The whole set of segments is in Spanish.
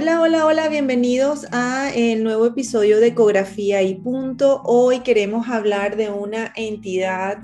Hola, hola, hola, bienvenidos a el nuevo episodio de Ecografía y Punto. Hoy queremos hablar de una entidad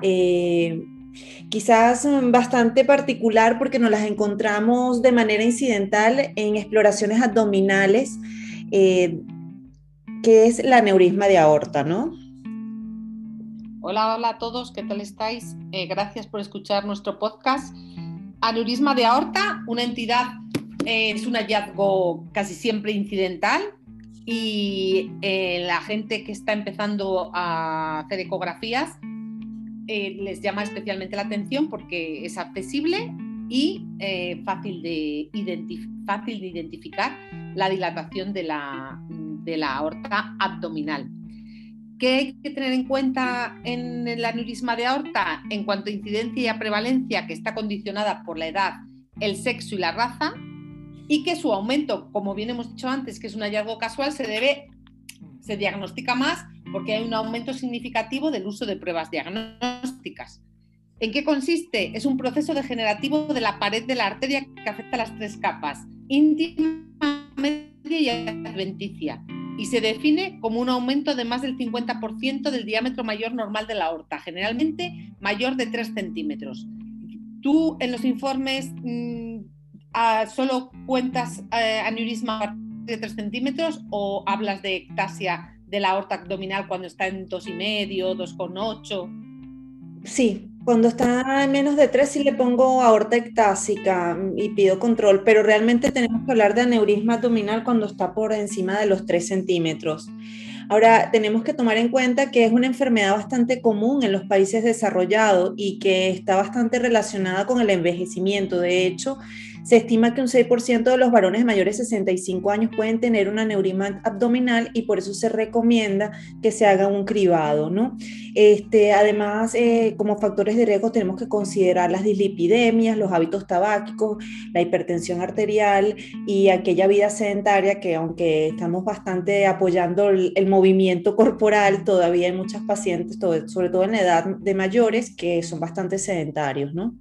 eh, quizás bastante particular porque nos las encontramos de manera incidental en exploraciones abdominales, eh, que es la neurisma de aorta, ¿no? Hola, hola a todos, ¿qué tal estáis? Eh, gracias por escuchar nuestro podcast. Aneurisma de aorta, una entidad es un hallazgo casi siempre incidental y eh, la gente que está empezando a hacer ecografías eh, les llama especialmente la atención porque es accesible y eh, fácil, de identificar la dilatación de la, de la aorta abdominal. ¿Qué hay que tener en cuenta en el aneurisma de aorta? En cuanto a incidencia y a prevalencia, que está condicionada por la edad, el sexo y la raza, y que su aumento, como bien hemos dicho antes, que es un hallazgo casual, se debe, se diagnostica más porque hay un aumento significativo del uso de pruebas diagnósticas. ¿En qué consiste? Es un proceso degenerativo de la pared de la arteria que afecta las tres capas, íntima, media y adventicia, y se define como un aumento de más del 50% del diámetro mayor normal de la aorta, generalmente mayor de 3 centímetros. Tú en los informes solo cuentas eh, aneurisma de 3 centímetros o hablas de ectasia de la aorta abdominal cuando está en 2,5, 2,8? Sí, cuando está en menos de 3 sí le pongo aorta ectásica y pido control, pero realmente tenemos que hablar de aneurisma abdominal cuando está por encima de los 3 centímetros. Ahora, tenemos que tomar en cuenta que es una enfermedad bastante común en los países desarrollados y que está bastante relacionada con el envejecimiento. De hecho, se estima que un 6% de los varones mayores de 65 años pueden tener un aneurisma abdominal y por eso se recomienda que se haga un cribado, ¿no? Este, además, eh, como factores de riesgo tenemos que considerar las dislipidemias, los hábitos tabáquicos, la hipertensión arterial y aquella vida sedentaria que aunque estamos bastante apoyando el, el movimiento corporal, todavía hay muchas pacientes, sobre todo en la edad de mayores, que son bastante sedentarios, ¿no?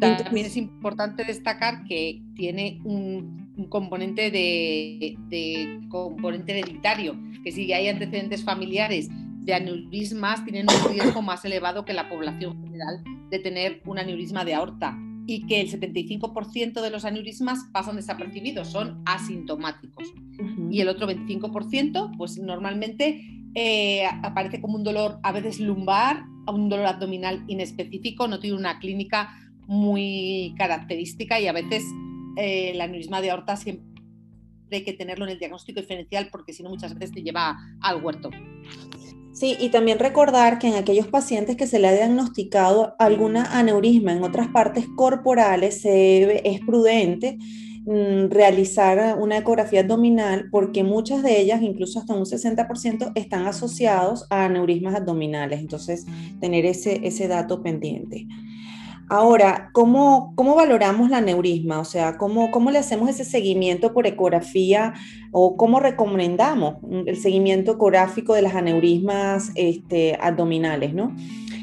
También es importante destacar que tiene un, componente de, componente hereditario, que si hay antecedentes familiares de aneurismas, tienen un riesgo más elevado que la población general de tener un aneurisma de aorta y que el 75% de los aneurismas pasan desapercibidos, son asintomáticos. Y el otro 25%, pues normalmente eh, aparece como un dolor a veces lumbar, un dolor abdominal inespecífico, no tiene una clínica muy característica y a veces eh, el aneurisma de aorta siempre hay que tenerlo en el diagnóstico diferencial porque si no muchas veces te lleva al huerto. Sí, y también recordar que en aquellos pacientes que se le ha diagnosticado alguna aneurisma en otras partes corporales se es prudente mm, realizar una ecografía abdominal porque muchas de ellas, incluso hasta un 60%, están asociados a aneurismas abdominales. Entonces, tener ese, ese dato pendiente. Ahora, ¿cómo, ¿cómo, valoramos la aneurisma? O sea, ¿cómo, ¿cómo le hacemos ese seguimiento por ecografía o cómo recomendamos el seguimiento ecográfico de las aneurismas este, abdominales, ¿no?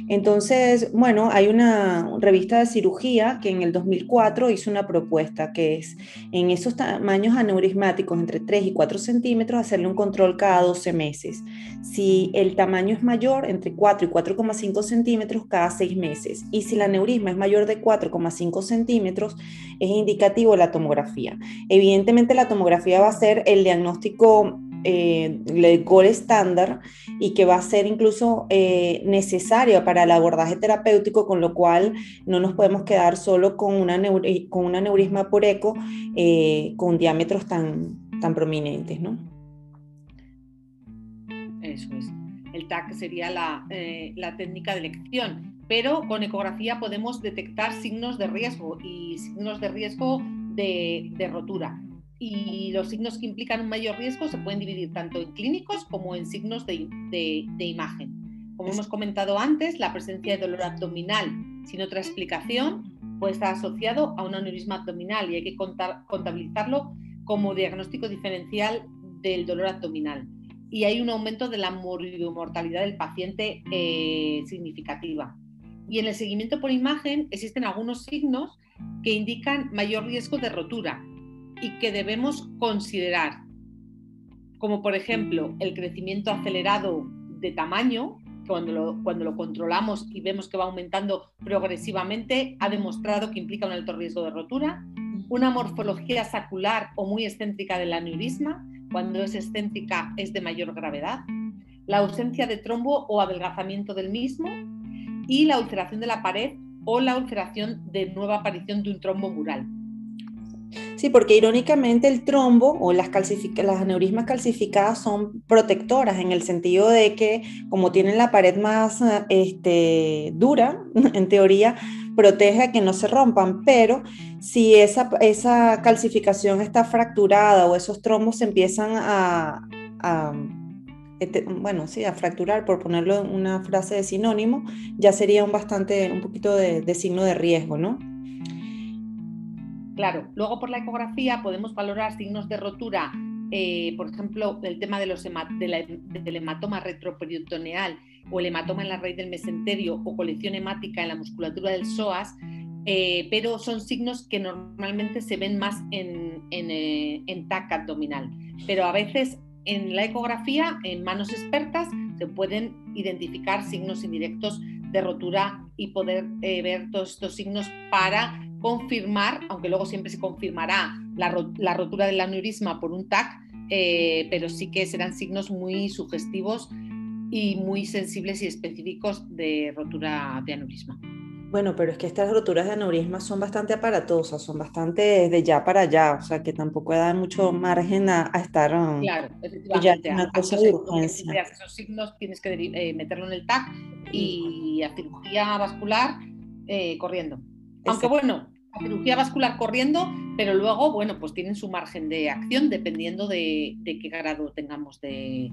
Entonces, bueno, hay una revista de cirugía que en el 2004 hizo una propuesta que es en esos tamaños aneurismáticos entre 3 y 4 centímetros hacerle un control cada 12 meses. Si el tamaño es mayor, entre 4 y 4,5 centímetros cada 6 meses. Y si la aneurisma es mayor de 4,5 centímetros, es indicativo la tomografía. Evidentemente la tomografía va a ser el diagnóstico eh, el gol estándar y que va a ser incluso eh, necesario para el abordaje terapéutico, con lo cual no nos podemos quedar solo con una, con un aneurisma por eco eh, con diámetros tan, tan prominentes, ¿no? Eso es. el TAC sería la, eh, la técnica de elección, pero con ecografía podemos detectar signos de riesgo y signos de riesgo de rotura y los signos que implican un mayor riesgo se pueden dividir tanto en clínicos como en signos de, de, imagen. Como hemos comentado antes, la presencia de dolor abdominal sin otra explicación puede estar asociado a un aneurisma abdominal y hay que contabilizarlo como diagnóstico diferencial del dolor abdominal. Y hay un aumento de la mortalidad del paciente eh, significativa. Y en el seguimiento por imagen existen algunos signos que indican mayor riesgo de rotura, y que debemos considerar, como por ejemplo el crecimiento acelerado de tamaño, cuando lo, cuando lo controlamos y vemos que va aumentando progresivamente, ha demostrado que implica un alto riesgo de rotura, una morfología sacular o muy excéntrica del aneurisma, cuando es excéntrica es de mayor gravedad, la ausencia de trombo o adelgazamiento del mismo. Y la ulceración de la pared o la ulceración de nueva aparición de un trombo mural. Sí, porque irónicamente el trombo o las, las aneurismas calcificadas son protectoras en el sentido de que como tienen la pared más este, dura, en teoría, protege a que no se rompan, pero si esa, calcificación está fracturada o esos trombos se empiezan a, este, bueno, sí, a fracturar, por ponerlo en una frase de sinónimo, ya sería un bastante, un poquito de signo de riesgo, ¿no? Claro, luego por la ecografía podemos valorar signos de rotura, eh, por ejemplo, el tema de los del hematoma retroperitoneal o el hematoma en la raíz del mesenterio o colección hemática en la musculatura del psoas, eh, pero son signos que normalmente se ven más en, en, eh, en TAC abdominal. Pero a veces en la ecografía, en manos expertas, se pueden identificar signos indirectos de rotura y poder ver todos estos signos para confirmar, aunque luego siempre se confirmará la, rotura del aneurisma por un TAC, eh, pero sí que serán signos muy sugestivos y muy sensibles y específicos de rotura de aneurisma. Bueno, pero es que estas roturas de aneurisma son bastante aparatosas, son bastante de ya para allá, o sea que tampoco da mucho margen a, estar um, claro, efectivamente, una cosa de urgencia. Esos signos tienes que eh, meterlo en el TAC y a cirugía vascular eh, corriendo. Aunque bueno, cirugía vascular corriendo, pero luego, bueno, pues tienen su margen de acción dependiendo de, qué grado tengamos de,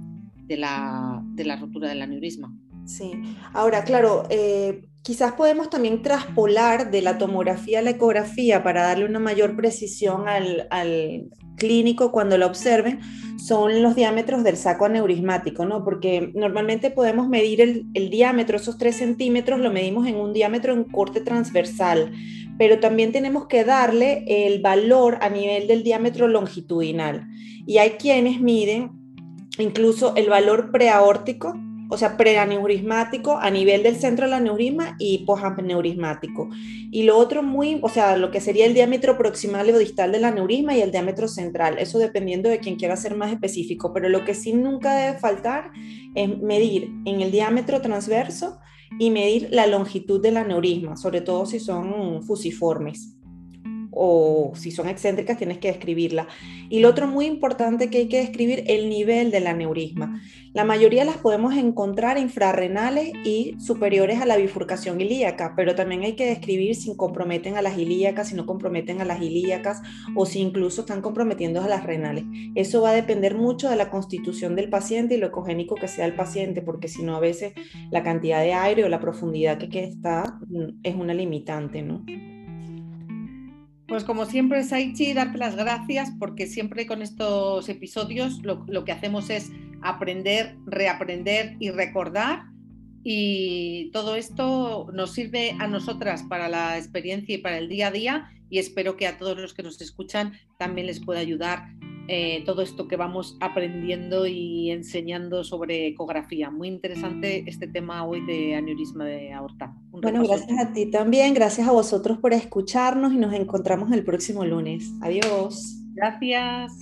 la, rotura del aneurisma. Sí, ahora, claro, eh, quizás podemos también traspolar de la tomografía a la ecografía para darle una mayor precisión al, clínico cuando lo observen, son los diámetros del saco aneurismático, ¿no? Porque normalmente podemos medir el, el diámetro, esos 3 centímetros, lo medimos en un diámetro en corte transversal pero también tenemos que darle el valor a nivel del diámetro longitudinal. Y hay quienes miden incluso el valor preaórtico, o sea, preaneurismático a nivel del centro del aneurisma y posaneurismático. Y lo otro muy, o sea, lo que sería el diámetro proximal o distal del aneurisma y el diámetro central, eso dependiendo de quien quiera ser más específico, pero lo que sí nunca debe faltar es medir en el diámetro transverso y medir la longitud del aneurisma, sobre todo si son fusiformes o si son excéntricas tienes que describirla. Y lo otro muy importante que hay que describir el nivel del aneurisma. La mayoría las podemos encontrar infrarrenales y superiores a la bifurcación ilíaca, pero también hay que describir si comprometen a las ilíacas, si no comprometen a las ilíacas o si incluso están comprometiendo a las renales. Eso va a depender mucho de la constitución del paciente y lo ecogénico que sea el paciente, porque si no a veces la cantidad de aire o la profundidad que, que está mm, es una limitante, ¿no? Pues como siempre, Saichi, darte las gracias porque siempre con estos episodios lo, que hacemos es aprender, reaprender y recordar. Y todo esto nos sirve a nosotras para la experiencia y para el día a día y espero que a todos los que nos escuchan también les pueda ayudar eh, todo esto que vamos aprendiendo y enseñando sobre ecografía. Muy interesante este tema hoy de aneurisma de aorta. Bueno, gracias a ti también, gracias a vosotros por escucharnos y nos encontramos el próximo lunes. Adiós. Gracias.